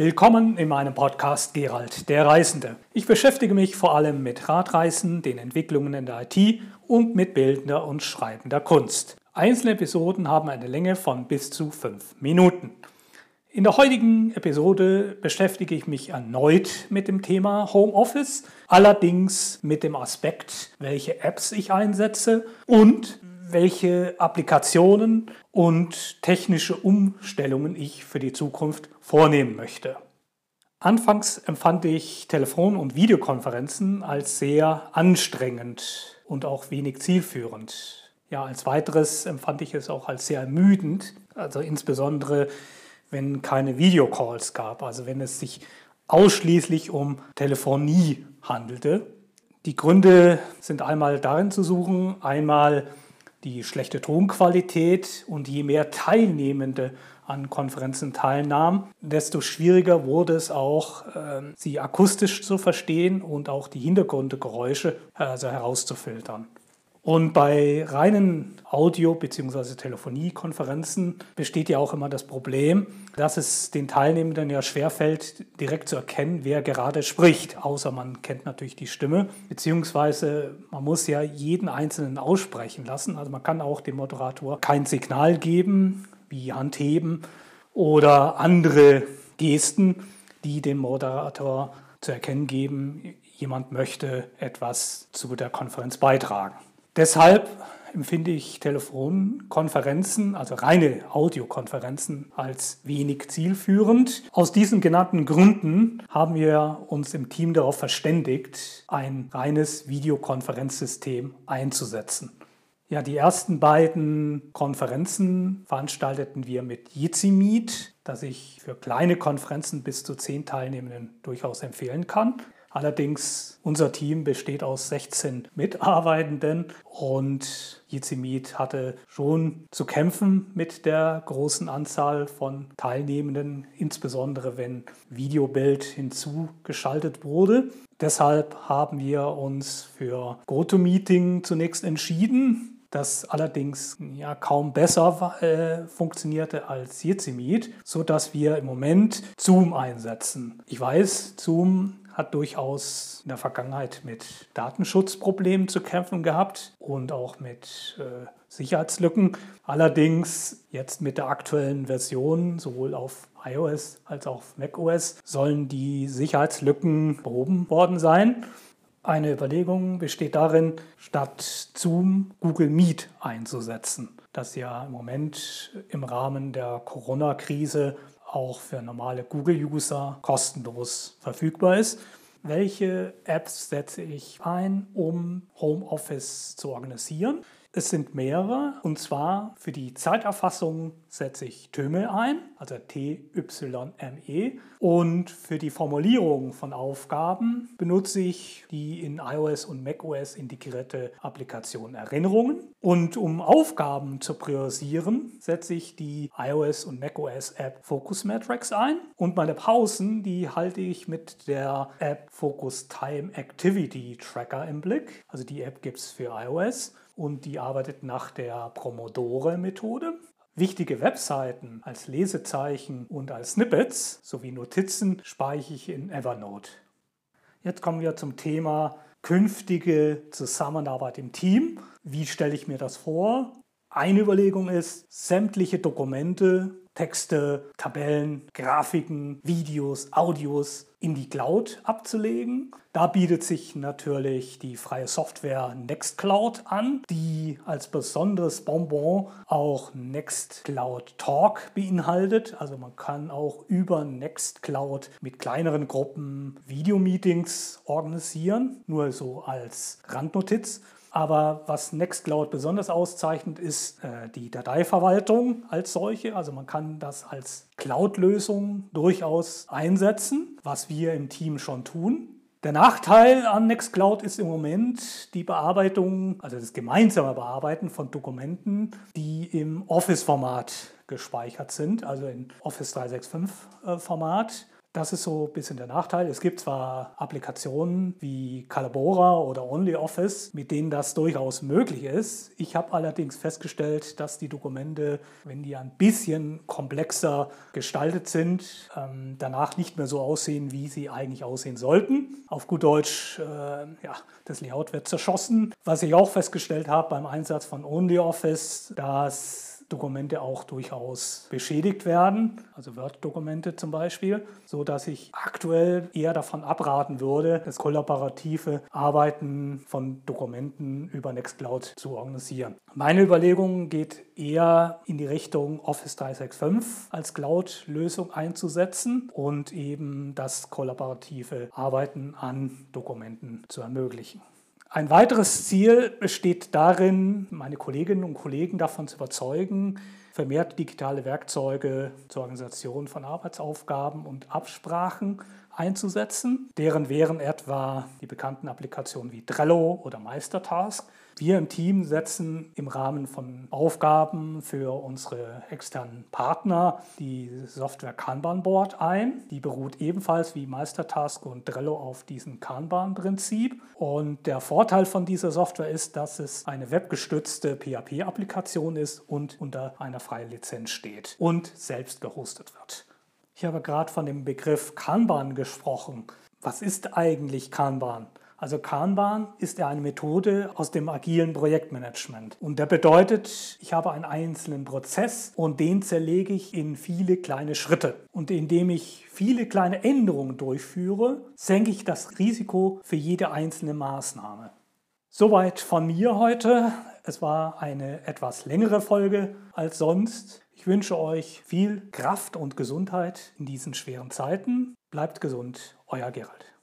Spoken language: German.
Willkommen in meinem Podcast Gerald der Reisende. Ich beschäftige mich vor allem mit Radreisen, den Entwicklungen in der IT und mit bildender und schreibender Kunst. Einzelne Episoden haben eine Länge von bis zu fünf Minuten. In der heutigen Episode beschäftige ich mich erneut mit dem Thema Homeoffice, allerdings mit dem Aspekt, welche Apps ich einsetze und welche Applikationen und technische Umstellungen ich für die Zukunft vornehmen möchte. Anfangs empfand ich Telefon- und Videokonferenzen als sehr anstrengend und auch wenig zielführend. Ja, als weiteres empfand ich es auch als sehr ermüdend, also insbesondere wenn keine Videocalls gab, also wenn es sich ausschließlich um Telefonie handelte. Die Gründe sind einmal darin zu suchen, einmal die schlechte Tonqualität und je mehr Teilnehmende an Konferenzen teilnahmen, desto schwieriger wurde es auch, äh, sie akustisch zu verstehen und auch die Hintergrundgeräusche also herauszufiltern. Und bei reinen Audio- bzw. Telefoniekonferenzen besteht ja auch immer das Problem, dass es den Teilnehmenden ja schwerfällt, direkt zu erkennen, wer gerade spricht, außer man kennt natürlich die Stimme, beziehungsweise man muss ja jeden Einzelnen aussprechen lassen. Also man kann auch dem Moderator kein Signal geben, wie Handheben oder andere Gesten, die dem Moderator zu erkennen geben, jemand möchte etwas zu der Konferenz beitragen. Deshalb empfinde ich Telefonkonferenzen, also reine Audiokonferenzen, als wenig zielführend. Aus diesen genannten Gründen haben wir uns im Team darauf verständigt, ein reines Videokonferenzsystem einzusetzen. Ja, die ersten beiden Konferenzen veranstalteten wir mit Jitsi Meet, das ich für kleine Konferenzen bis zu zehn Teilnehmenden durchaus empfehlen kann. Allerdings, unser Team besteht aus 16 Mitarbeitenden und Jizimit hatte schon zu kämpfen mit der großen Anzahl von Teilnehmenden, insbesondere wenn Videobild hinzugeschaltet wurde. Deshalb haben wir uns für GoToMeeting zunächst entschieden das allerdings ja kaum besser äh, funktionierte als Jitsi so dass wir im Moment Zoom einsetzen. Ich weiß, Zoom hat durchaus in der Vergangenheit mit Datenschutzproblemen zu kämpfen gehabt und auch mit äh, Sicherheitslücken. Allerdings jetzt mit der aktuellen Version, sowohl auf iOS als auch auf macOS, sollen die Sicherheitslücken behoben worden sein. Eine Überlegung besteht darin, statt Zoom Google Meet einzusetzen, das ja im Moment im Rahmen der Corona-Krise auch für normale Google-User kostenlos verfügbar ist. Welche Apps setze ich ein, um Homeoffice zu organisieren? Es sind mehrere und zwar für die Zeiterfassung setze ich Töme ein, also T-Y-M-E. Und für die Formulierung von Aufgaben benutze ich die in iOS und macOS integrierte Applikation Erinnerungen. Und um Aufgaben zu priorisieren, setze ich die iOS und macOS App Focus Matrix ein. Und meine Pausen, die halte ich mit der App Focus Time Activity Tracker im Blick. Also die App gibt es für iOS und die arbeitet nach der Promodore-Methode. Wichtige Webseiten als Lesezeichen und als Snippets sowie Notizen speichere ich in Evernote. Jetzt kommen wir zum Thema künftige Zusammenarbeit im Team. Wie stelle ich mir das vor? Eine Überlegung ist, sämtliche Dokumente Texte, Tabellen, Grafiken, Videos, Audios in die Cloud abzulegen. Da bietet sich natürlich die freie Software Nextcloud an, die als besonderes Bonbon auch Nextcloud Talk beinhaltet. Also man kann auch über Nextcloud mit kleineren Gruppen Videomeetings organisieren, nur so als Randnotiz. Aber was Nextcloud besonders auszeichnet, ist äh, die Dateiverwaltung als solche. Also man kann das als Cloud-Lösung durchaus einsetzen, was wir im Team schon tun. Der Nachteil an Nextcloud ist im Moment die Bearbeitung, also das gemeinsame Bearbeiten von Dokumenten, die im Office-Format gespeichert sind, also in Office 365-Format. Das ist so ein bisschen der Nachteil. Es gibt zwar Applikationen wie Calabora oder OnlyOffice, mit denen das durchaus möglich ist. Ich habe allerdings festgestellt, dass die Dokumente, wenn die ein bisschen komplexer gestaltet sind, ähm, danach nicht mehr so aussehen, wie sie eigentlich aussehen sollten. Auf gut Deutsch, äh, ja, das Layout wird zerschossen. Was ich auch festgestellt habe beim Einsatz von OnlyOffice, dass Dokumente auch durchaus beschädigt werden, also Word-Dokumente zum Beispiel, so dass ich aktuell eher davon abraten würde, das kollaborative Arbeiten von Dokumenten über Nextcloud zu organisieren. Meine Überlegung geht eher in die Richtung Office 365 als Cloud-Lösung einzusetzen und eben das kollaborative Arbeiten an Dokumenten zu ermöglichen. Ein weiteres Ziel besteht darin, meine Kolleginnen und Kollegen davon zu überzeugen, vermehrt digitale Werkzeuge zur Organisation von Arbeitsaufgaben und Absprachen einzusetzen. Deren wären etwa die bekannten Applikationen wie Trello oder Meistertask. Wir im Team setzen im Rahmen von Aufgaben für unsere externen Partner die Software Kanban Board ein. Die beruht ebenfalls wie Meistertask und Trello auf diesem Kanban-Prinzip. Und der Vorteil von dieser Software ist, dass es eine webgestützte PHP-Applikation ist und unter einer freien Lizenz steht und selbst gehostet wird. Ich habe gerade von dem Begriff Kanban gesprochen. Was ist eigentlich Kanban? Also Kanban ist ja eine Methode aus dem agilen Projektmanagement. Und der bedeutet, ich habe einen einzelnen Prozess und den zerlege ich in viele kleine Schritte. Und indem ich viele kleine Änderungen durchführe, senke ich das Risiko für jede einzelne Maßnahme. Soweit von mir heute. Es war eine etwas längere Folge als sonst. Ich wünsche euch viel Kraft und Gesundheit in diesen schweren Zeiten. Bleibt gesund, euer Gerald.